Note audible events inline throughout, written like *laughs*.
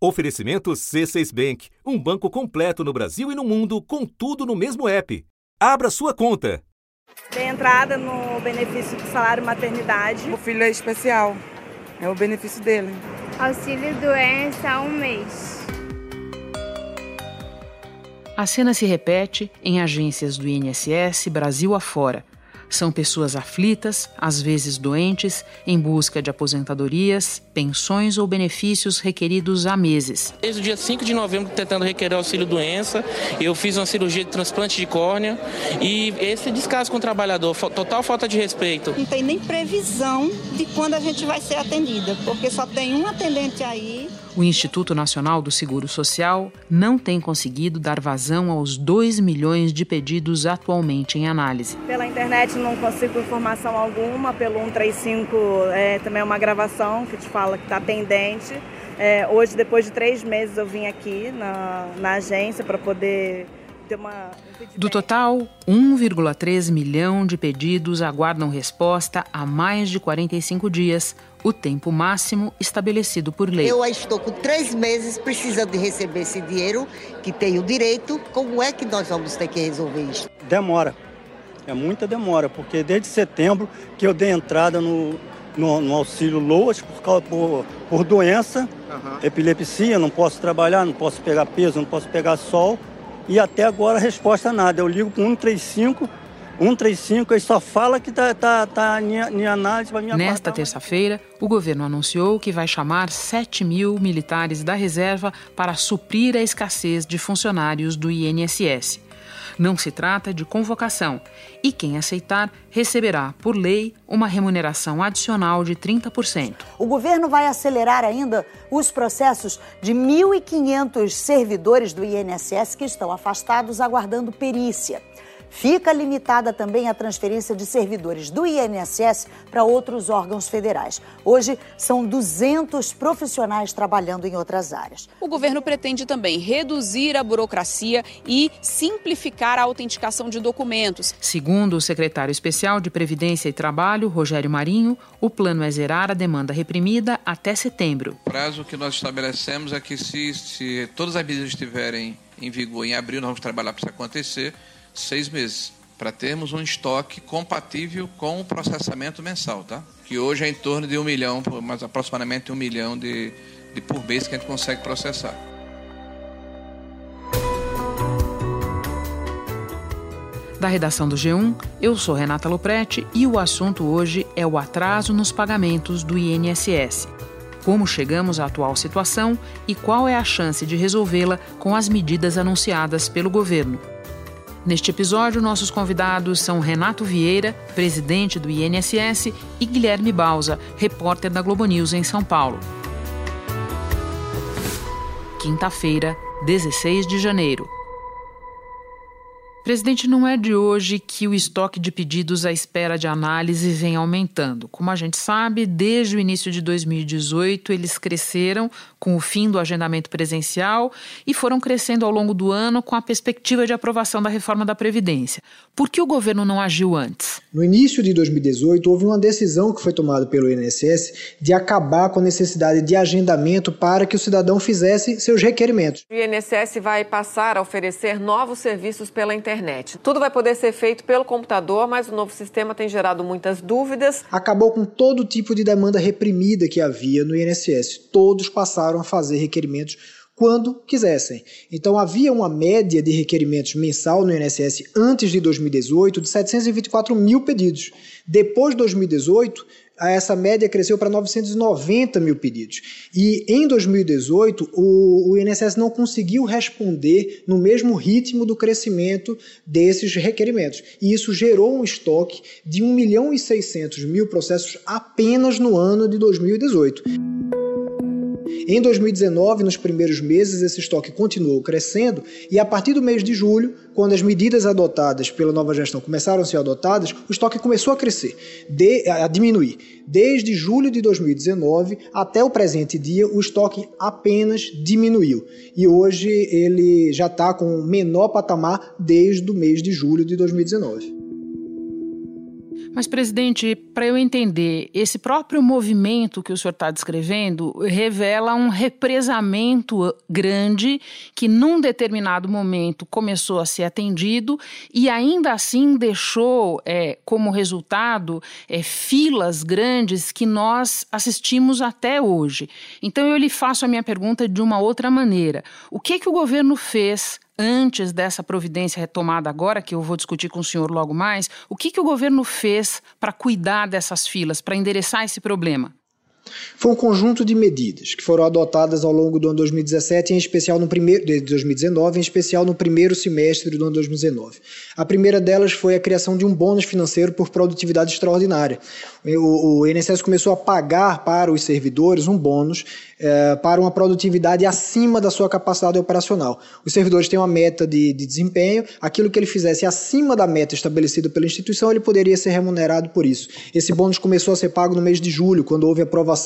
Oferecimento C6 Bank, um banco completo no Brasil e no mundo, com tudo no mesmo app. Abra sua conta. Tem entrada no benefício do salário maternidade. O filho é especial, é o benefício dele. Auxílio doença um mês. A cena se repete em agências do INSS Brasil afora são pessoas aflitas, às vezes doentes, em busca de aposentadorias, pensões ou benefícios requeridos há meses. Desde o dia 5 de novembro, tentando requerer auxílio-doença, eu fiz uma cirurgia de transplante de córnea e esse descaso com o trabalhador, total falta de respeito. Não tem nem previsão de quando a gente vai ser atendida, porque só tem um atendente aí o Instituto Nacional do Seguro Social não tem conseguido dar vazão aos 2 milhões de pedidos atualmente em análise. Pela internet não consigo informação alguma, pelo 135 é, também é uma gravação que te fala que está pendente. É, hoje, depois de três meses, eu vim aqui na, na agência para poder uma, um Do total, 1,3 milhão de pedidos aguardam resposta há mais de 45 dias, o tempo máximo estabelecido por lei. Eu estou com três meses precisando de receber esse dinheiro, que tenho direito. Como é que nós vamos ter que resolver isso? Demora. É muita demora, porque desde setembro que eu dei entrada no, no, no auxílio LOAS por, por, por doença, uhum. epilepsia, não posso trabalhar, não posso pegar peso, não posso pegar sol. E até agora a resposta nada. Eu ligo para 135 135, ele só fala que está tá, tá em análise para minha Nesta terça-feira, o governo anunciou que vai chamar 7 mil militares da reserva para suprir a escassez de funcionários do INSS. Não se trata de convocação e quem aceitar receberá, por lei, uma remuneração adicional de 30%. O governo vai acelerar ainda os processos de 1.500 servidores do INSS que estão afastados aguardando perícia. Fica limitada também a transferência de servidores do INSS para outros órgãos federais. Hoje, são 200 profissionais trabalhando em outras áreas. O governo pretende também reduzir a burocracia e simplificar a autenticação de documentos. Segundo o secretário especial de Previdência e Trabalho, Rogério Marinho, o plano é zerar a demanda reprimida até setembro. O prazo que nós estabelecemos é que, se, se todas as medidas estiverem em vigor em abril, nós vamos trabalhar para isso acontecer seis meses, para termos um estoque compatível com o processamento mensal, tá? Que hoje é em torno de um milhão, mas aproximadamente um milhão de, de por mês que a gente consegue processar. Da redação do G1, eu sou Renata Loprete e o assunto hoje é o atraso nos pagamentos do INSS. Como chegamos à atual situação e qual é a chance de resolvê-la com as medidas anunciadas pelo governo. Neste episódio, nossos convidados são Renato Vieira, presidente do INSS, e Guilherme Bausa, repórter da Globo News em São Paulo. Quinta-feira, 16 de janeiro. Presidente, não é de hoje que o estoque de pedidos à espera de análise vem aumentando. Como a gente sabe, desde o início de 2018, eles cresceram com o fim do agendamento presencial e foram crescendo ao longo do ano com a perspectiva de aprovação da reforma da Previdência. Por que o governo não agiu antes? No início de 2018, houve uma decisão que foi tomada pelo INSS de acabar com a necessidade de agendamento para que o cidadão fizesse seus requerimentos. O INSS vai passar a oferecer novos serviços pela internet internet. Tudo vai poder ser feito pelo computador, mas o novo sistema tem gerado muitas dúvidas. Acabou com todo tipo de demanda reprimida que havia no INSS. Todos passaram a fazer requerimentos quando quisessem. Então havia uma média de requerimentos mensal no INSS antes de 2018 de 724 mil pedidos. Depois de 2018, essa média cresceu para 990 mil pedidos. E em 2018, o, o INSS não conseguiu responder no mesmo ritmo do crescimento desses requerimentos. E isso gerou um estoque de 1 milhão e 600 mil processos apenas no ano de 2018. Em 2019, nos primeiros meses, esse estoque continuou crescendo e a partir do mês de julho, quando as medidas adotadas pela nova gestão começaram a ser adotadas, o estoque começou a crescer, de, a diminuir. Desde julho de 2019 até o presente dia, o estoque apenas diminuiu. E hoje ele já está com o menor patamar desde o mês de julho de 2019. Mas, presidente, para eu entender, esse próprio movimento que o senhor está descrevendo revela um represamento grande que, num determinado momento, começou a ser atendido e ainda assim deixou é, como resultado é, filas grandes que nós assistimos até hoje. Então, eu lhe faço a minha pergunta de uma outra maneira: o que, que o governo fez antes dessa providência retomada agora, que eu vou discutir com o senhor logo mais, o que, que o governo fez para cuidar dessas filas, para endereçar esse problema? Foi um conjunto de medidas que foram adotadas ao longo do ano 2017, em especial no primeiro de 2019, em especial no primeiro semestre do ano 2019. A primeira delas foi a criação de um bônus financeiro por produtividade extraordinária. O, o INSS começou a pagar para os servidores um bônus é, para uma produtividade acima da sua capacidade operacional. Os servidores têm uma meta de, de desempenho, aquilo que ele fizesse acima da meta estabelecida pela instituição, ele poderia ser remunerado por isso. Esse bônus começou a ser pago no mês de julho, quando houve aprovação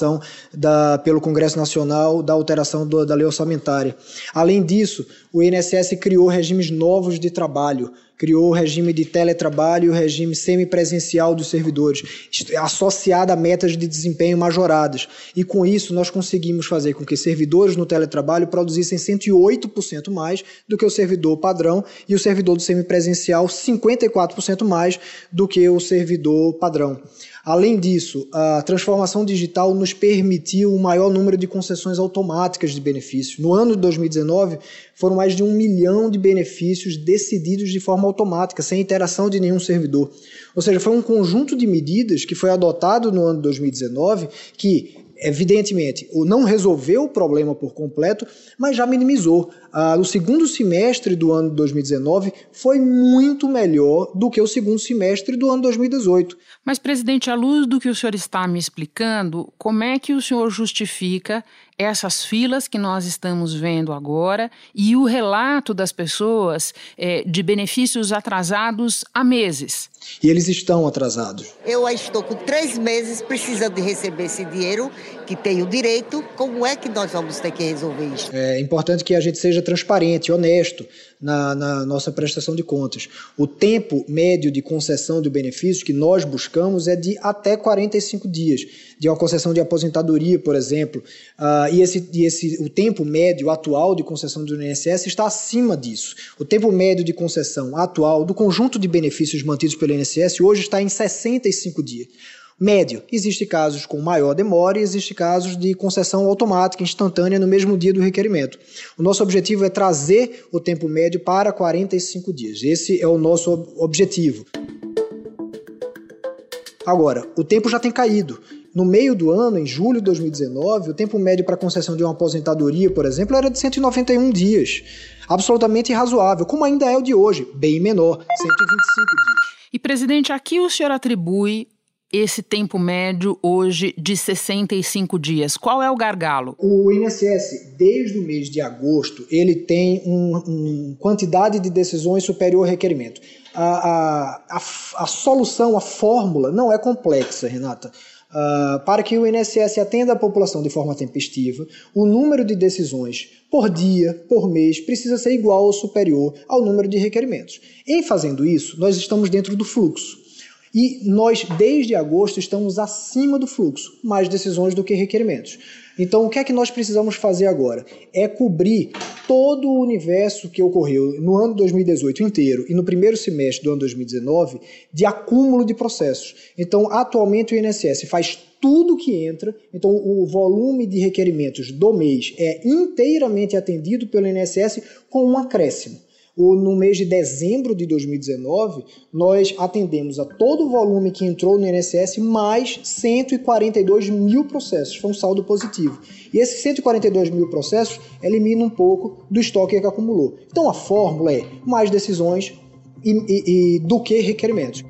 da, pelo Congresso Nacional da alteração do, da lei orçamentária. Além disso, o INSS criou regimes novos de trabalho criou o regime de teletrabalho e o regime semipresencial dos servidores, associado a metas de desempenho majoradas. E com isso, nós conseguimos fazer com que servidores no teletrabalho produzissem 108% mais do que o servidor padrão e o servidor do semipresencial 54% mais do que o servidor padrão. Além disso, a transformação digital nos permitiu um maior número de concessões automáticas de benefícios. No ano de 2019, foram mais de um milhão de benefícios decididos de forma automática, sem interação de nenhum servidor. Ou seja, foi um conjunto de medidas que foi adotado no ano de 2019 que evidentemente, não resolveu o problema por completo, mas já minimizou. Ah, o segundo semestre do ano de 2019 foi muito melhor do que o segundo semestre do ano de 2018. Mas, presidente, à luz do que o senhor está me explicando, como é que o senhor justifica essas filas que nós estamos vendo agora e o relato das pessoas é, de benefícios atrasados há meses? E eles estão atrasados. Eu estou com três meses precisando de receber esse dinheiro, que tenho direito. Como é que nós vamos ter que resolver isso? É importante que a gente seja transparente, honesto na, na, nossa prestação de contas. O tempo médio de concessão de benefícios que nós buscamos é de até 45 dias, de uma concessão de aposentadoria, por exemplo. Uh, e esse, e esse, o tempo médio atual de concessão do INSS está acima disso. O tempo médio de concessão atual do conjunto de benefícios mantidos pelo INSS hoje está em 65 dias médio. Existem casos com maior demora e existem casos de concessão automática, instantânea, no mesmo dia do requerimento. O nosso objetivo é trazer o tempo médio para 45 dias. Esse é o nosso objetivo. Agora, o tempo já tem caído. No meio do ano, em julho de 2019, o tempo médio para concessão de uma aposentadoria, por exemplo, era de 191 dias. Absolutamente razoável, como ainda é o de hoje, bem menor, 125 dias. E, presidente, aqui o senhor atribui esse tempo médio hoje de 65 dias? Qual é o gargalo? O INSS, desde o mês de agosto, ele tem uma um quantidade de decisões superior ao requerimento. A, a, a, a solução, a fórmula não é complexa, Renata. Uh, para que o INSS atenda a população de forma tempestiva, o número de decisões por dia, por mês, precisa ser igual ou superior ao número de requerimentos. Em fazendo isso, nós estamos dentro do fluxo. E nós, desde agosto, estamos acima do fluxo, mais decisões do que requerimentos. Então, o que é que nós precisamos fazer agora? É cobrir todo o universo que ocorreu no ano 2018 inteiro e no primeiro semestre do ano 2019 de acúmulo de processos. Então, atualmente o INSS faz tudo que entra, então o volume de requerimentos do mês é inteiramente atendido pelo INSS com um acréscimo no mês de dezembro de 2019, nós atendemos a todo o volume que entrou no INSS mais 142 mil processos. Foi um saldo positivo. E esses 142 mil processos elimina um pouco do estoque que acumulou. Então a fórmula é mais decisões e, e, e do que requerimentos.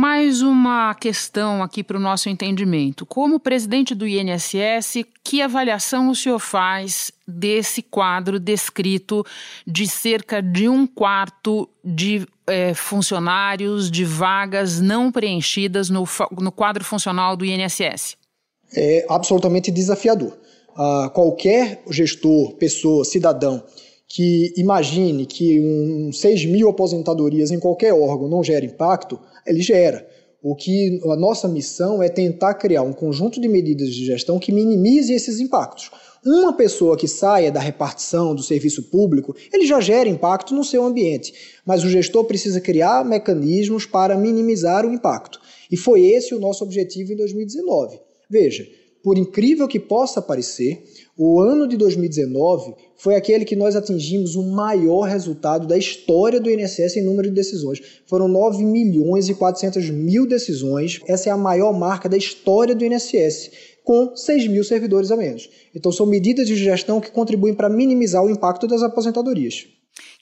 Mais uma questão aqui para o nosso entendimento. Como presidente do INSS, que avaliação o senhor faz desse quadro descrito de cerca de um quarto de é, funcionários, de vagas não preenchidas no, no quadro funcional do INSS? É absolutamente desafiador. Uh, qualquer gestor, pessoa, cidadão que imagine que um 6 mil aposentadorias em qualquer órgão não gera impacto, ele gera. O que a nossa missão é tentar criar um conjunto de medidas de gestão que minimize esses impactos. Uma pessoa que saia da repartição do serviço público, ele já gera impacto no seu ambiente, mas o gestor precisa criar mecanismos para minimizar o impacto. E foi esse o nosso objetivo em 2019. Veja, por incrível que possa parecer, o ano de 2019 foi aquele que nós atingimos o maior resultado da história do INSS em número de decisões. Foram 9 milhões e 400 mil decisões. Essa é a maior marca da história do INSS com 6 mil servidores a menos. Então, são medidas de gestão que contribuem para minimizar o impacto das aposentadorias.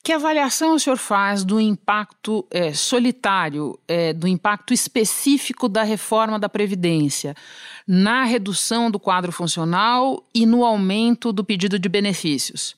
Que avaliação o senhor faz do impacto é, solitário, é, do impacto específico da reforma da Previdência na redução do quadro funcional e no aumento do pedido de benefícios?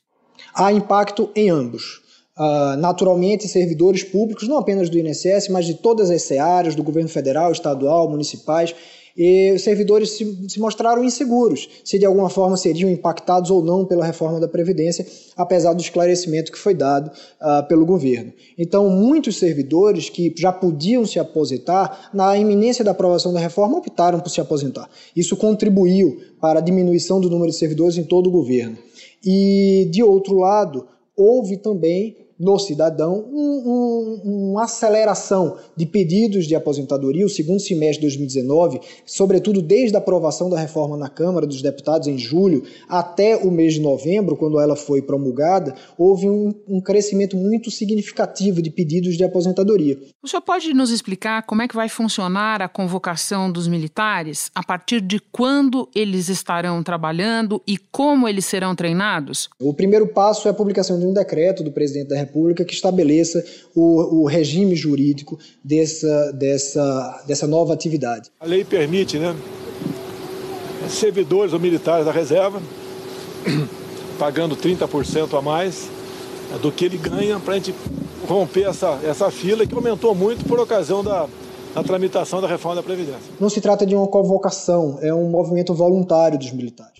Há impacto em ambos. Uh, naturalmente, servidores públicos, não apenas do INSS, mas de todas as searas, do governo federal, estadual, municipais, e os servidores se, se, mostraram inseguros se de alguma forma seriam impactados ou não pela reforma da Previdência, apesar do esclarecimento que foi dado uh, pelo governo. Então, muitos servidores que já podiam se aposentar, na iminência da aprovação da reforma, optaram por se aposentar. Isso contribuiu para a diminuição do número de servidores em todo o governo. E, de outro lado, houve também no cidadão um, um, uma aceleração de pedidos de aposentadoria. O segundo semestre de 2019, sobretudo desde a aprovação da reforma na Câmara dos Deputados em julho até o mês de novembro, quando ela foi promulgada, houve um, um crescimento muito significativo de pedidos de aposentadoria. O senhor pode nos explicar como é que vai funcionar a convocação dos militares? A partir de quando eles estarão trabalhando e como eles serão treinados? O primeiro passo é a publicação de um decreto do presidente da República República que estabeleça o, o regime jurídico dessa, dessa, dessa nova atividade. A lei permite, né, servidores ou militares da reserva *clears throat* pagando 30% a mais né, do que ele ganha para a gente romper essa, essa fila que aumentou muito por ocasião da, da tramitação da reforma da Previdência. Não se trata de uma convocação, é um movimento voluntário dos militares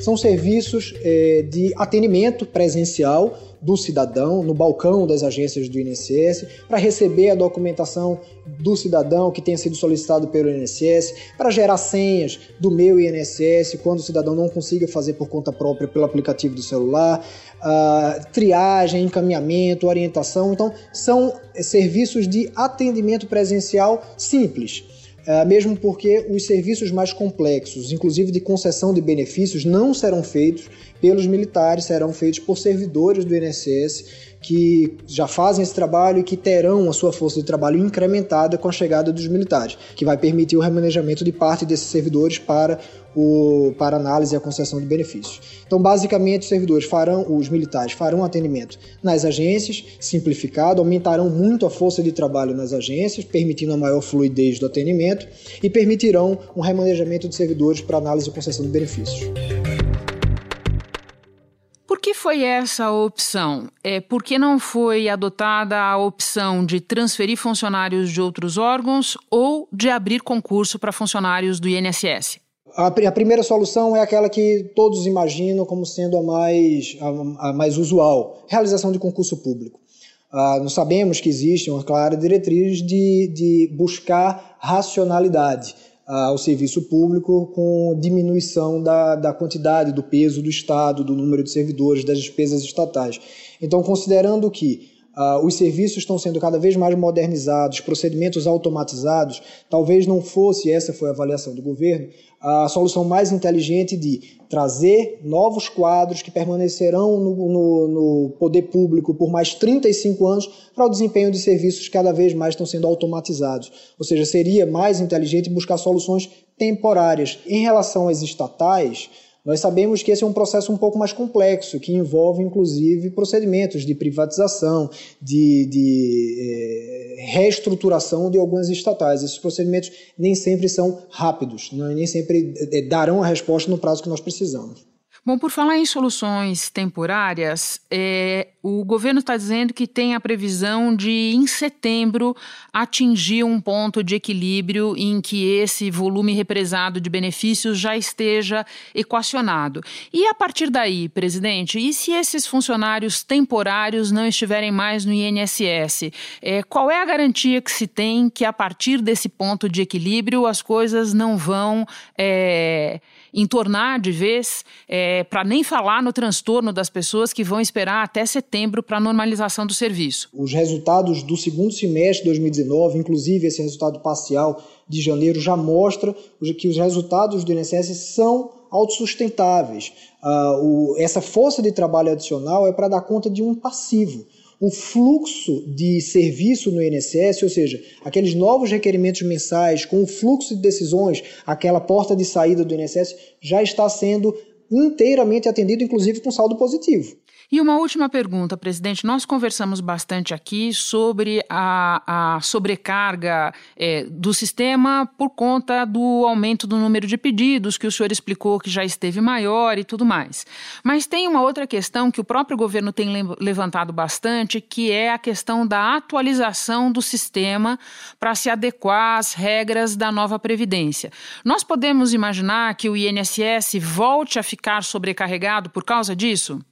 são serviços é, de atendimento presencial do cidadão no balcão das agências do INSS para receber a documentação do cidadão que tenha sido solicitado pelo INSS, para gerar senhas do meu INSS quando o cidadão não consiga fazer por conta própria pelo aplicativo do celular, uh, triagem, encaminhamento, orientação. Então, são serviços de atendimento presencial simples é, mesmo porque os serviços mais complexos, inclusive de concessão de benefícios, não serão feitos pelos militares, serão feitos por servidores do INSS que já fazem esse trabalho e que terão a sua força de trabalho incrementada com a chegada dos militares, que vai permitir o remanejamento de parte desses servidores para o, para análise e a concessão de benefícios. Então, basicamente, os servidores farão, os militares farão atendimento nas agências, simplificado, aumentarão muito a força de trabalho nas agências, permitindo a maior fluidez do atendimento e permitirão um remanejamento de servidores para análise e concessão de benefícios. Foi essa opção? É, por que não foi adotada a opção de transferir funcionários de outros órgãos ou de abrir concurso para funcionários do INSS? A, a, primeira solução é aquela que todos imaginam como sendo a mais, a, a mais usual: realização de concurso público. Ah, nós sabemos que existe uma clara diretriz de, de buscar racionalidade ao serviço público com diminuição da, da quantidade, do peso do Estado, do número de servidores, das despesas estatais. Então, considerando que os serviços estão sendo cada vez mais modernizados, procedimentos automatizados. Talvez não fosse, essa foi a avaliação do governo, a solução mais inteligente de trazer novos quadros que permanecerão no, no, no, poder público por mais 35 anos para o desempenho de serviços que cada vez mais estão sendo automatizados. Ou seja, seria mais inteligente buscar soluções temporárias. Em relação às estatais, nós sabemos que esse é um processo um pouco mais complexo, que envolve inclusive procedimentos de privatização, de, de é, reestruturação de algumas estatais. Esses procedimentos nem sempre são rápidos, nem sempre é, darão a resposta no prazo que nós precisamos. Bom, por falar em soluções temporárias, é, o governo está dizendo que tem a previsão de, em setembro, atingir um ponto de equilíbrio em que esse volume represado de benefícios já esteja equacionado. E a partir daí, presidente, e se esses funcionários temporários não estiverem mais no INSS? É, qual é a garantia que se tem que, a partir desse ponto de equilíbrio, as coisas não vão. É, entornar de vez, é, para nem falar no transtorno das pessoas que vão esperar até setembro para a normalização do serviço. Os resultados do segundo semestre de 2019, inclusive esse resultado parcial de janeiro, já mostra que os resultados do INSS são autossustentáveis. Uh, o, essa força de trabalho adicional é para dar conta de um passivo o fluxo de serviço no INSS, ou seja, aqueles novos requerimentos mensais com o fluxo de decisões, aquela porta de saída do INSS, já está sendo inteiramente atendido, inclusive com saldo positivo. E uma última pergunta, presidente. Nós conversamos bastante aqui sobre a, a sobrecarga é, do sistema por conta do aumento do número de pedidos, que o senhor explicou que já esteve maior e tudo mais. Mas tem uma outra questão que o próprio governo tem levantado bastante, que é a questão da atualização do sistema para se adequar às regras da nova Previdência. Nós podemos imaginar que o INSS volte a ficar sobrecarregado por causa disso?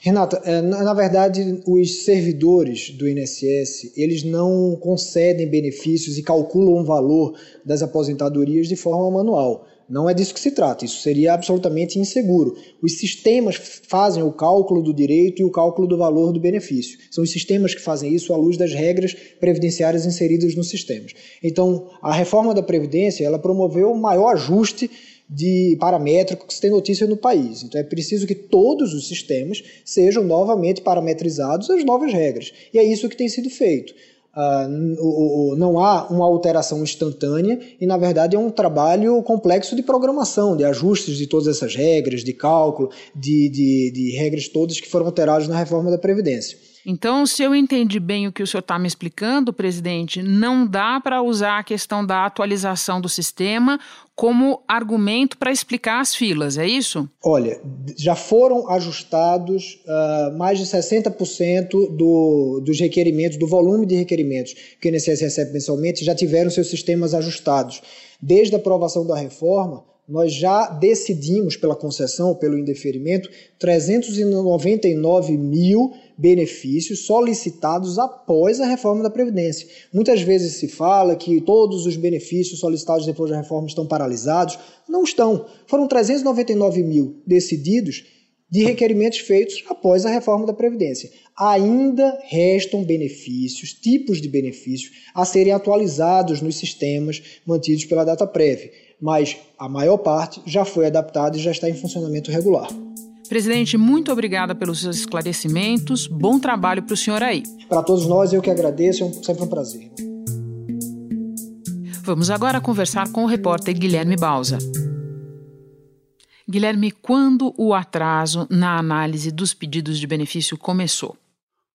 Renata, é, na verdade, os servidores do INSS, eles não concedem benefícios e calculam o valor das aposentadorias de forma manual. Não é disso que se trata, isso seria absolutamente inseguro. Os sistemas fazem o cálculo do direito e o cálculo do valor do benefício. São os sistemas que fazem isso à luz das regras previdenciárias inseridas nos sistemas. Então, a reforma da Previdência, ela promoveu o maior ajuste de paramétrico que se tem notícia no país. Então é preciso que todos os sistemas sejam novamente parametrizados às novas regras. E é isso que tem sido feito. Uh, não há uma alteração instantânea e, na verdade, é um trabalho complexo de programação, de ajustes de todas essas regras, de cálculo, de, de, de regras todas que foram alteradas na reforma da Previdência. Então, se eu entendi bem o que o senhor está me explicando, presidente, não dá para usar a questão da atualização do sistema como argumento para explicar as filas, é isso? Olha, já foram ajustados uh, mais de 60% do, dos requerimentos, do volume de requerimentos que o INSS recebe mensalmente, já tiveram seus sistemas ajustados. Desde a aprovação da reforma, nós já decidimos pela concessão, pelo indeferimento, 399 mil benefícios solicitados após a reforma da Previdência. Muitas vezes se fala que todos os benefícios solicitados depois da reforma estão paralisados. Não estão. Foram 399 mil decididos de requerimentos feitos após a reforma da Previdência. Ainda restam benefícios, tipos de benefícios, a serem atualizados nos sistemas mantidos pela data prévia mas a maior parte já foi adaptada e já está em funcionamento regular. Presidente, muito obrigada pelos seus esclarecimentos. Bom trabalho para o senhor aí. Para todos nós, eu que agradeço, é sempre um prazer. Vamos agora conversar com o repórter Guilherme Bausa. Guilherme, quando o atraso na análise dos pedidos de benefício começou?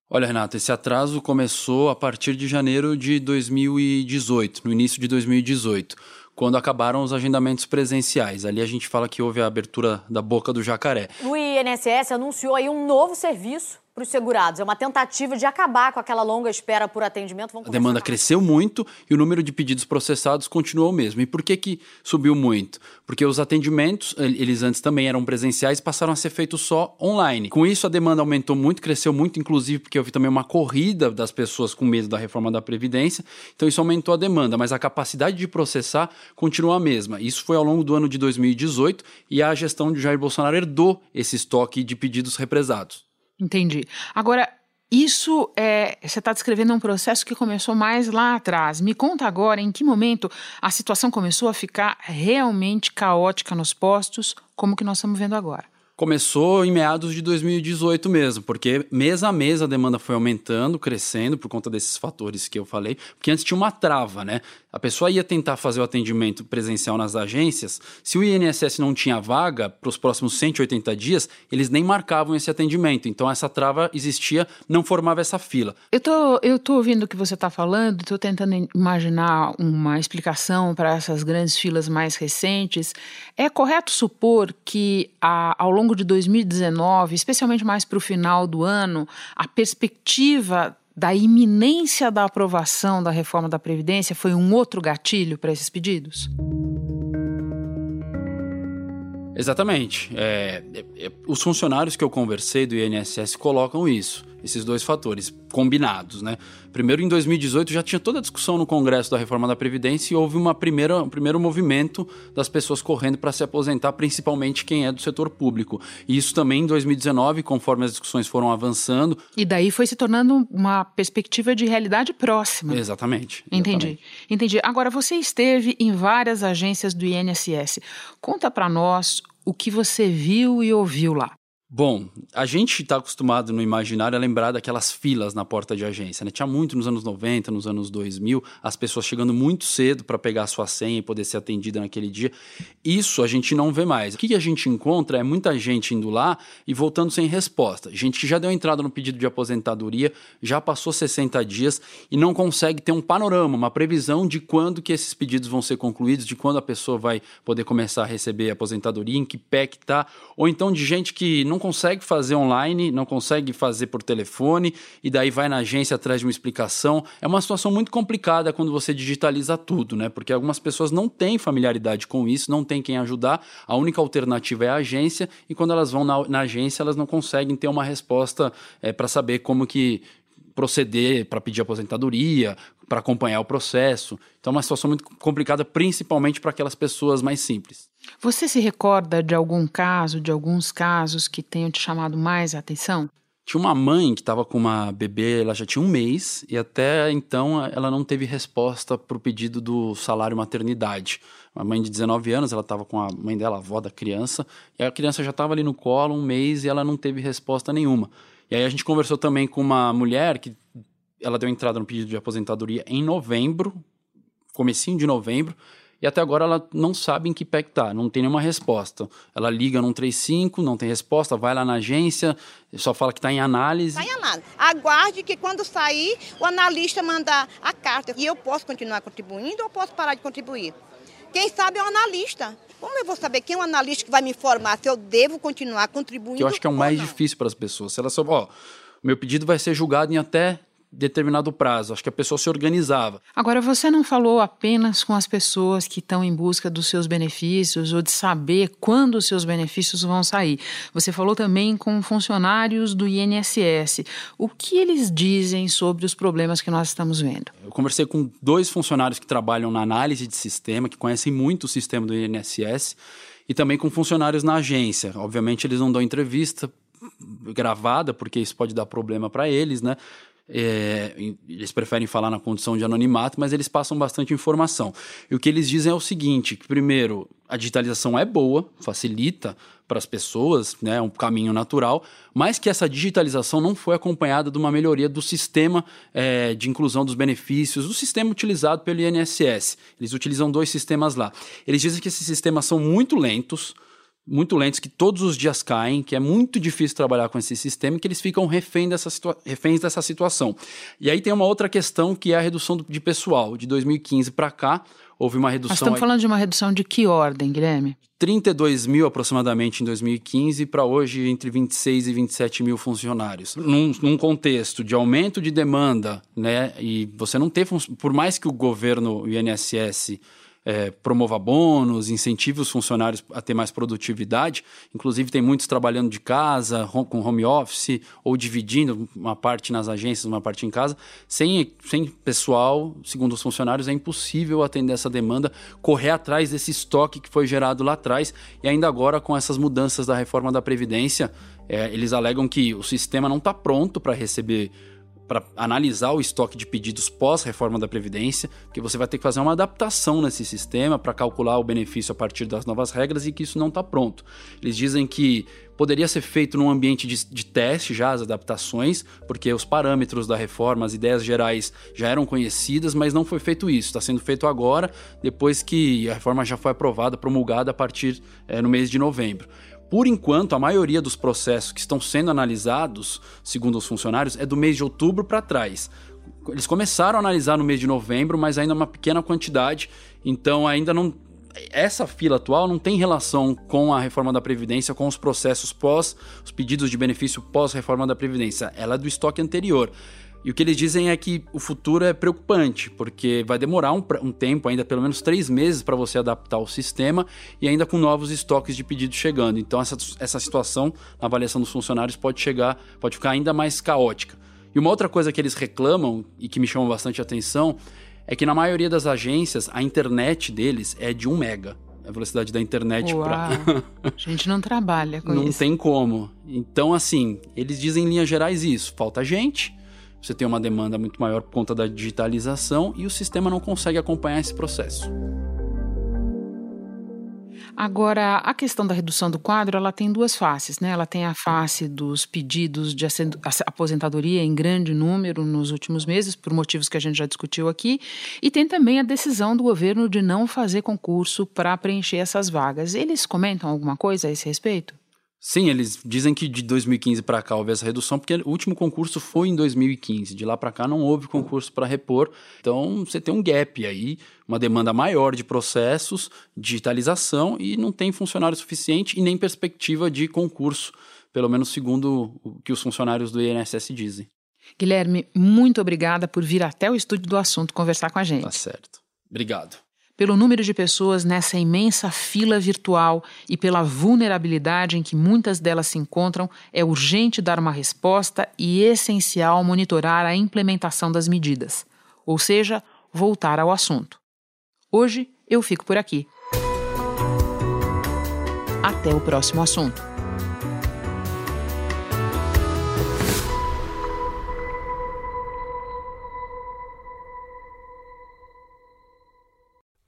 Olha, Renato, esse atraso começou a partir de janeiro de 2018, no início de 2018 quando acabaram os agendamentos presenciais. Ali a gente fala que houve a abertura da boca do jacaré. O INSS anunciou aí um novo serviço para os segurados. É uma tentativa de acabar com aquela longa espera por atendimento. Vamos a demanda mais. cresceu muito e o número de pedidos processados continuou o mesmo. E por que, que subiu muito? Porque os atendimentos, eles antes também eram presenciais, passaram a ser feitos só online. Com isso, a demanda aumentou muito, cresceu muito, inclusive porque houve também uma corrida das pessoas com medo da reforma da Previdência. Então, isso aumentou a demanda, mas a capacidade de processar continua a mesma. Isso foi ao longo do ano de 2018 e a gestão de Jair Bolsonaro herdou esse estoque de pedidos represados. Entendi. Agora, isso é. Você está descrevendo um processo que começou mais lá atrás. Me conta agora em que momento a situação começou a ficar realmente caótica nos postos, como que nós estamos vendo agora. Começou em meados de 2018 mesmo, porque mês a mês a demanda foi aumentando, crescendo por conta desses fatores que eu falei, porque antes tinha uma trava, né? A pessoa ia tentar fazer o atendimento presencial nas agências, se o INSS não tinha vaga para os próximos 180 dias, eles nem marcavam esse atendimento. Então essa trava existia, não formava essa fila. Eu tô, eu tô ouvindo o que você está falando, estou tentando imaginar uma explicação para essas grandes filas mais recentes. É correto supor que a, ao longo longo de 2019, especialmente mais para o final do ano, a perspectiva da iminência da aprovação da reforma da Previdência foi um outro gatilho para esses pedidos? Exatamente. É, é, é, os funcionários que eu conversei do INSS colocam isso, esses dois fatores combinados, né? Primeiro, em 2018, já tinha toda a discussão no Congresso da reforma da Previdência e houve uma primeira, um primeiro movimento das pessoas correndo para se aposentar, principalmente quem é do setor público. E isso também em 2019, conforme as discussões foram avançando. E daí foi se tornando uma perspectiva de realidade próxima. Exatamente. Entendi. Exatamente. Entendi. Agora, você esteve em várias agências do INSS. Conta para nós o que você viu e ouviu lá. Bom, a gente está acostumado no imaginário a lembrar daquelas filas na porta de agência, né? Tinha muito nos anos 90, nos anos 2000, as pessoas chegando muito cedo para pegar a sua senha e poder ser atendida naquele dia. Isso a gente não vê mais. O que a gente encontra é muita gente indo lá e voltando sem resposta. Gente que já deu entrada no pedido de aposentadoria, já passou 60 dias e não consegue ter um panorama, uma previsão de quando que esses pedidos vão ser concluídos, de quando a pessoa vai poder começar a receber a aposentadoria, em que pé que tá, ou então de gente que não consegue fazer online, não consegue fazer por telefone e daí vai na agência atrás de uma explicação. É uma situação muito complicada quando você digitaliza tudo, né? Porque algumas pessoas não têm familiaridade com isso, não tem quem ajudar. A única alternativa é a agência e quando elas vão na, na agência elas não conseguem ter uma resposta é, para saber como que proceder para pedir aposentadoria, para acompanhar o processo. Então é uma situação muito complicada, principalmente para aquelas pessoas mais simples. Você se recorda de algum caso, de alguns casos que tenham te chamado mais a atenção? Tinha uma mãe que estava com uma bebê, ela já tinha um mês, e até então ela não teve resposta para o pedido do salário maternidade. Uma mãe de 19 anos, ela estava com a mãe dela, a avó da criança, e a criança já estava ali no colo um mês e ela não teve resposta nenhuma. E aí a gente conversou também com uma mulher que ela deu entrada no pedido de aposentadoria em novembro, comecinho de novembro, e até agora ela não sabe em que pé que tá, não tem nenhuma resposta. Ela liga no 135, não tem resposta, vai lá na agência, só fala que está em análise. Está em análise. Aguarde que quando sair, o analista mandar a carta. E eu posso continuar contribuindo ou posso parar de contribuir? Quem sabe é o analista. Como eu vou saber quem é o analista que vai me informar se eu devo continuar contribuindo? Que eu acho que é o mais não? difícil para as pessoas. Se ela souber, ó, meu pedido vai ser julgado em até determinado prazo. Acho que a pessoa se organizava. Agora, você não falou apenas com as pessoas que estão em busca dos seus benefícios ou de saber quando os seus benefícios vão sair. Você falou também com funcionários do INSS. O que eles dizem sobre os problemas que nós estamos vendo? Eu conversei com dois funcionários que trabalham na análise de sistema, que conhecem muito o sistema do INSS, e também com funcionários na agência. Obviamente, eles não dão entrevista gravada, porque isso pode dar problema para eles, né? É, eles preferem falar na condição de anonimato, mas eles passam bastante informação. E o que eles dizem é o seguinte: que primeiro, a digitalização é boa, facilita para as pessoas, né, é um caminho natural, mas que essa digitalização não foi acompanhada de uma melhoria do sistema é, de inclusão dos benefícios, do sistema utilizado pelo INSS. Eles utilizam dois sistemas lá. Eles dizem que esses sistemas são muito lentos, muito lentos que todos os dias caem, que é muito difícil trabalhar com esse sistema e que eles ficam refém dessa reféns dessa situação. E aí tem uma outra questão que é a redução de pessoal. De 2015 para cá, houve uma redução. Nós estamos aí... falando de uma redução de que ordem, Guilherme? 32 mil aproximadamente em 2015 para hoje entre 26 e 27 mil funcionários. Num, num, contexto de aumento de demanda, né? E você não ter, por mais que o governo, o INSS, é, promova bônus, incentive os funcionários a ter mais produtividade. Inclusive, tem muitos trabalhando de casa, com home office, ou dividindo uma parte nas agências, uma parte em casa. Sem, sem pessoal, segundo os funcionários, é impossível atender essa demanda, correr atrás desse estoque que foi gerado lá atrás. E ainda agora, com essas mudanças da reforma da Previdência, é, eles alegam que o sistema não está pronto para receber para analisar o estoque de pedidos pós-reforma da Previdência, que você vai ter que fazer uma adaptação nesse sistema para calcular o benefício a partir das novas regras e que isso não está pronto. Eles dizem que poderia ser feito num ambiente de, de, teste já as adaptações, porque os parâmetros da reforma, as ideias gerais já eram conhecidas, mas não foi feito isso. Está sendo feito agora, depois que a reforma já foi aprovada, promulgada a partir é, no mês de novembro. Por enquanto, a maioria dos processos que estão sendo analisados, segundo os funcionários, é do mês de outubro para trás. Eles começaram a analisar no mês de novembro, mas ainda uma pequena quantidade, então ainda não essa fila atual não tem relação com a reforma da Previdência, com os processos pós, os pedidos de benefício pós-reforma da Previdência. Ela é do estoque anterior. E o que eles dizem é que o futuro é preocupante, porque vai demorar um, um tempo, ainda pelo menos três meses, para você adaptar o sistema e ainda com novos estoques de pedidos chegando. Então, essa, essa situação na avaliação dos funcionários pode chegar, pode ficar ainda mais caótica. E uma outra coisa que eles reclamam e que me chama bastante atenção é que na maioria das agências a internet deles é de 1 mega. A velocidade da internet para. a *laughs* gente não trabalha com não isso. Não tem como. Então, assim, eles dizem em linhas gerais isso: falta gente você tem uma demanda muito maior por conta da digitalização e o sistema não consegue acompanhar esse processo. Agora, a questão da redução do quadro, ela tem duas faces, né? Ela tem a face dos pedidos de aposentadoria em grande número nos últimos meses, por motivos que a gente já discutiu aqui, e tem também a decisão do governo de não fazer concurso para preencher essas vagas. Eles comentam alguma coisa a esse respeito? Sim, eles dizem que de 2015 para cá houve essa redução, porque o último concurso foi em 2015. De lá para cá não houve concurso para repor. Então você tem um gap aí, uma demanda maior de processos, digitalização e não tem funcionário suficiente e nem perspectiva de concurso, pelo menos segundo o que os funcionários do INSS dizem. Guilherme, muito obrigada por vir até o estúdio do assunto conversar com a gente. Tá certo. Obrigado pelo número de pessoas nessa imensa fila virtual e pela vulnerabilidade em que muitas delas se encontram, é urgente dar uma resposta e essencial monitorar a implementação das medidas, ou seja, voltar ao assunto. Hoje eu fico por aqui. Até o próximo assunto.